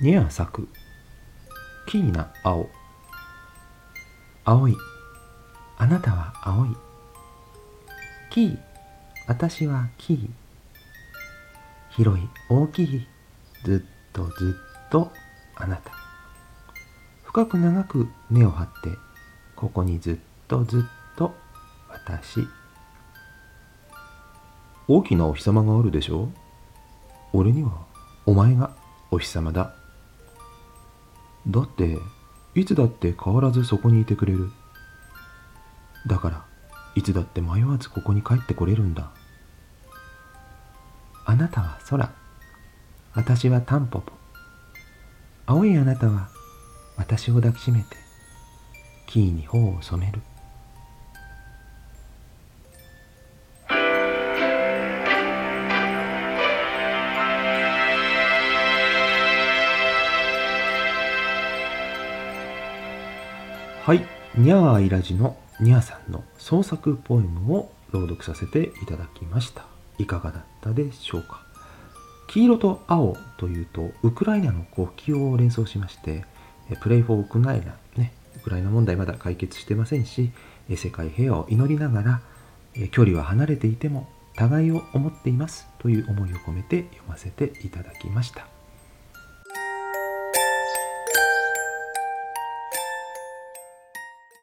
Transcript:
にゃ咲くキーな青。青い。あなたは青い。キー。私はキー。広い。大きい。ずっとずっと。あなた。深く長く根を張って。ここにずっとずっと。私。大きなお日様があるでしょ俺にはお前がお日様だ。だっていつだって変わらずそこにいてくれる。だからいつだって迷わずここに帰ってこれるんだ。あなたは空。私はタンポポ。青いあなたは私を抱きしめてキーに頬を染める。はい、にゃーいラジのにゃーさんの創作ポエムを朗読させていただきました。いかがだったでしょうか？黄色と青というとウクライナの国旗を連想しましてプレイフォーウクライナねウクライナ問題まだ解決してませんし世界平和を祈りながら距離は離れていても互いを思っていますという思いを込めて読ませていただきました。